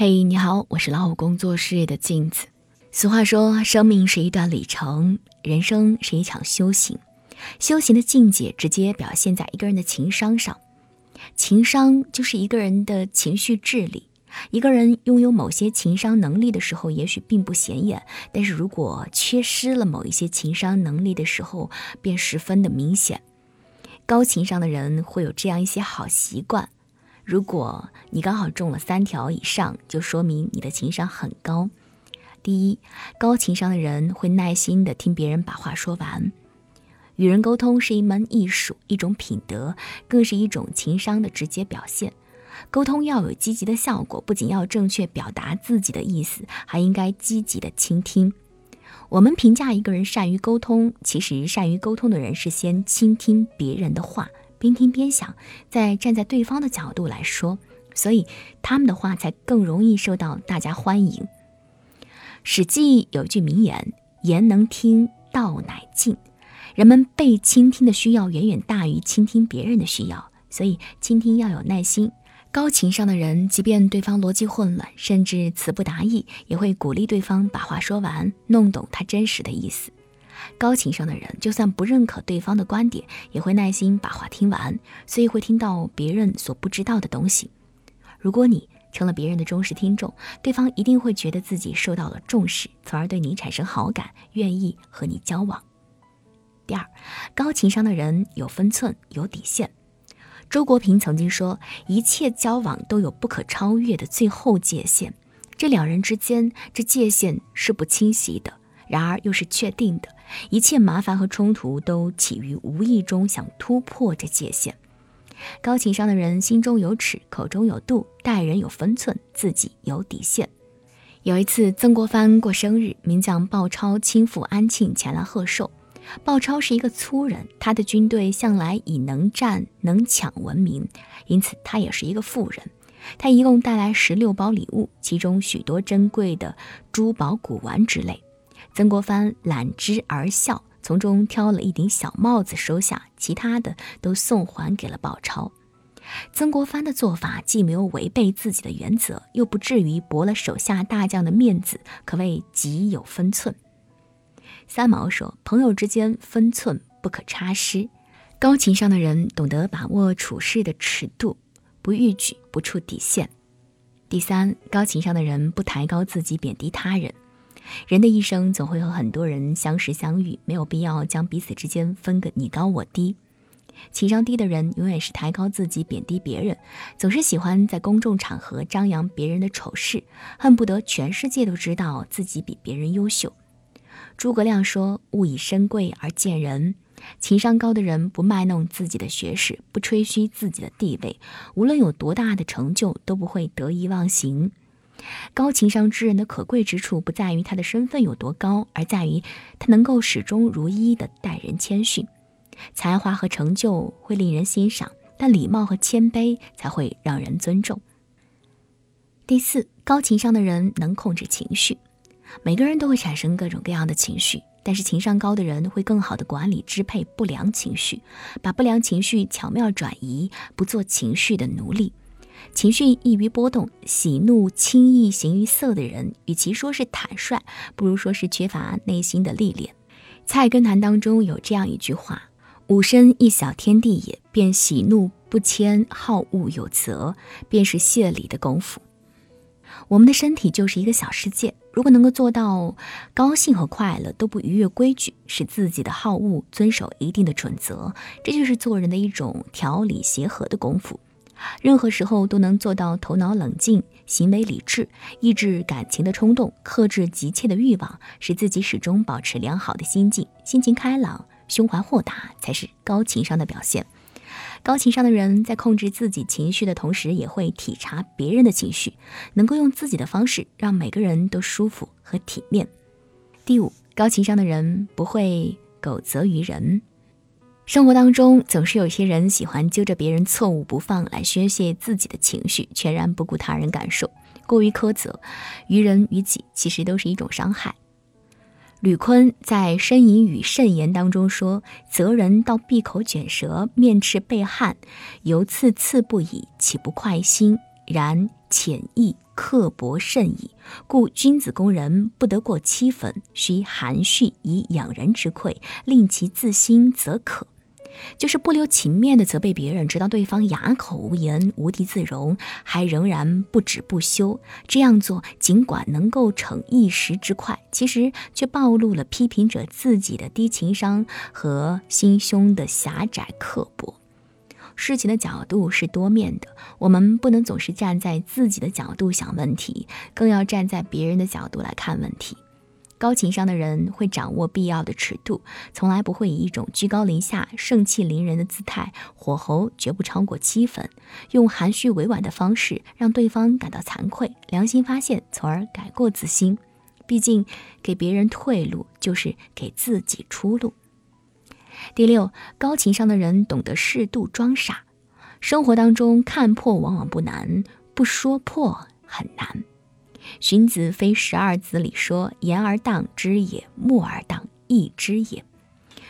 嘿，你好，我是老虎工作室的镜子。俗话说，生命是一段旅程，人生是一场修行。修行的境界直接表现在一个人的情商上。情商就是一个人的情绪智力。一个人拥有某些情商能力的时候，也许并不显眼；但是如果缺失了某一些情商能力的时候，便十分的明显。高情商的人会有这样一些好习惯。如果你刚好中了三条以上，就说明你的情商很高。第一，高情商的人会耐心的听别人把话说完。与人沟通是一门艺术，一种品德，更是一种情商的直接表现。沟通要有积极的效果，不仅要正确表达自己的意思，还应该积极的倾听。我们评价一个人善于沟通，其实善于沟通的人是先倾听别人的话。边听边想，再站在对方的角度来说，所以他们的话才更容易受到大家欢迎。《史记》有句名言：“言能听，道乃进。”人们被倾听的需要远远大于倾听别人的需要，所以倾听要有耐心。高情商的人，即便对方逻辑混乱，甚至词不达意，也会鼓励对方把话说完，弄懂他真实的意思。高情商的人，就算不认可对方的观点，也会耐心把话听完，所以会听到别人所不知道的东西。如果你成了别人的忠实听众，对方一定会觉得自己受到了重视，从而对你产生好感，愿意和你交往。第二，高情商的人有分寸，有底线。周国平曾经说：“一切交往都有不可超越的最后界限，这两人之间，这界限是不清晰的。”然而又是确定的，一切麻烦和冲突都起于无意中想突破这界限。高情商的人心中有尺，口中有度，待人有分寸，自己有底线。有一次，曾国藩过生日，名将鲍超亲赴安庆前来贺寿。鲍超是一个粗人，他的军队向来以能战能抢闻名，因此他也是一个富人。他一共带来十六包礼物，其中许多珍贵的珠宝、古玩之类。曾国藩揽之而笑，从中挑了一顶小帽子收下，其他的都送还给了鲍超。曾国藩的做法既没有违背自己的原则，又不至于驳了手下大将的面子，可谓极有分寸。三毛说：“朋友之间分寸不可差失。”高情商的人懂得把握处事的尺度，不逾矩，不触底线。第三，高情商的人不抬高自己，贬低他人。人的一生总会和很多人相识相遇，没有必要将彼此之间分个你高我低。情商低的人永远是抬高自己，贬低别人，总是喜欢在公众场合张扬别人的丑事，恨不得全世界都知道自己比别人优秀。诸葛亮说：“物以身贵而贱人。”情商高的人不卖弄自己的学识，不吹嘘自己的地位，无论有多大的成就，都不会得意忘形。高情商之人的可贵之处，不在于他的身份有多高，而在于他能够始终如一的待人谦逊。才华和成就会令人欣赏，但礼貌和谦卑才会让人尊重。第四，高情商的人能控制情绪。每个人都会产生各种各样的情绪，但是情商高的人会更好的管理支配不良情绪，把不良情绪巧妙转移，不做情绪的奴隶。情绪易于波动，喜怒轻易形于色的人，与其说是坦率，不如说是缺乏内心的历练。《菜根谭》当中有这样一句话：“吾身一小天地也，便喜怒不迁，好恶有则，便是谢礼的功夫。”我们的身体就是一个小世界，如果能够做到高兴和快乐都不逾越规矩，使自己的好恶遵守一定的准则，这就是做人的一种条理协和的功夫。任何时候都能做到头脑冷静、行为理智、抑制感情的冲动、克制急切的欲望，使自己始终保持良好的心境，心情开朗、胸怀豁达，才是高情商的表现。高情商的人在控制自己情绪的同时，也会体察别人的情绪，能够用自己的方式让每个人都舒服和体面。第五，高情商的人不会苟责于人。生活当中总是有些人喜欢揪着别人错误不放来宣泄自己的情绪，全然不顾他人感受，过于苛责，于人于己，其实都是一种伤害。吕坤在《呻吟与慎言》当中说：“责人到闭口卷舌，面赤背汗，犹刺刺不已，岂不快心？然浅意刻薄甚矣。故君子攻人，不得过七分，须含蓄以养人之愧，令其自心则可。就是不留情面的责备别人，直到对方哑口无言、无地自容，还仍然不止不休。这样做尽管能够逞一时之快，其实却暴露了批评者自己的低情商和心胸的狭窄刻薄。事情的角度是多面的，我们不能总是站在自己的角度想问题，更要站在别人的角度来看问题。高情商的人会掌握必要的尺度，从来不会以一种居高临下、盛气凌人的姿态，火候绝不超过七分，用含蓄委婉的方式让对方感到惭愧、良心发现，从而改过自新。毕竟，给别人退路就是给自己出路。第六，高情商的人懂得适度装傻。生活当中看破往往不难，不说破很难。荀子·非十二子里说：“言而当知也，默而当亦知也。”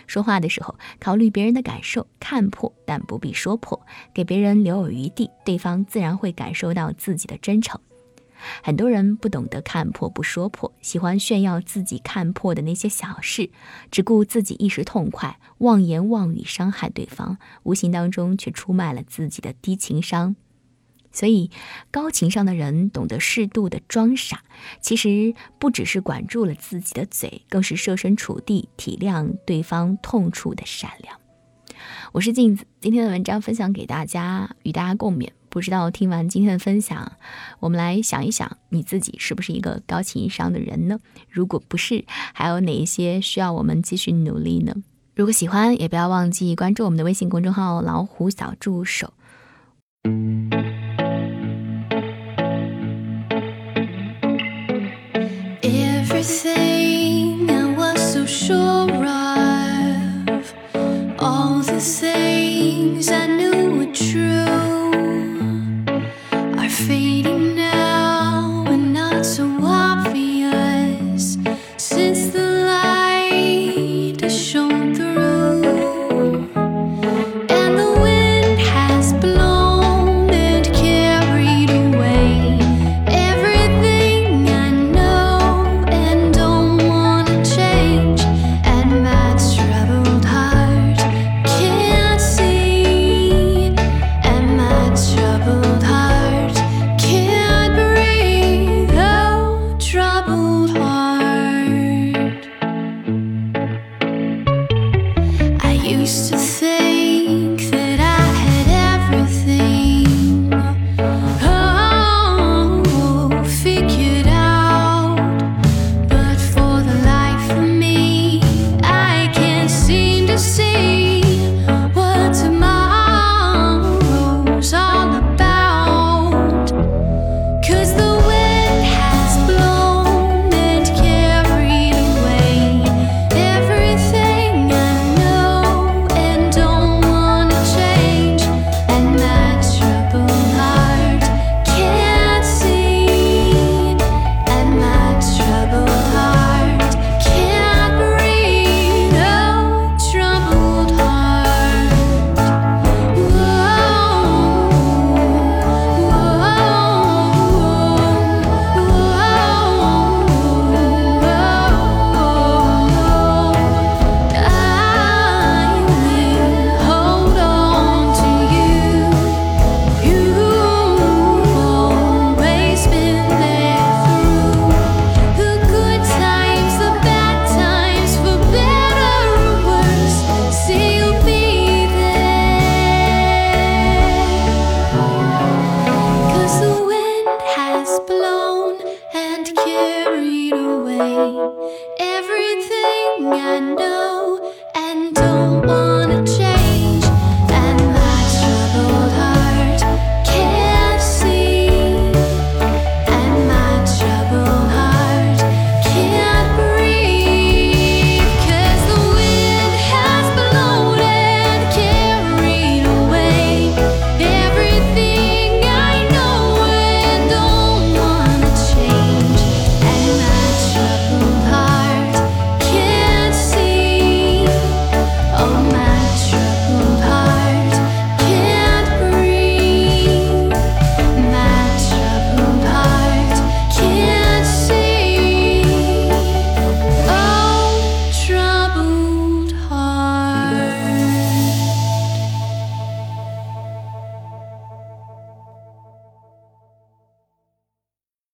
说话的时候，考虑别人的感受，看破但不必说破，给别人留有余地，对方自然会感受到自己的真诚。很多人不懂得看破不说破，喜欢炫耀自己看破的那些小事，只顾自己一时痛快，妄言妄语伤害对方，无形当中却出卖了自己的低情商。所以，高情商的人懂得适度的装傻，其实不只是管住了自己的嘴，更是设身处地体谅对方痛处的善良。我是镜子，今天的文章分享给大家，与大家共勉。不知道听完今天的分享，我们来想一想，你自己是不是一个高情商的人呢？如果不是，还有哪一些需要我们继续努力呢？如果喜欢，也不要忘记关注我们的微信公众号“老虎小助手”。Everything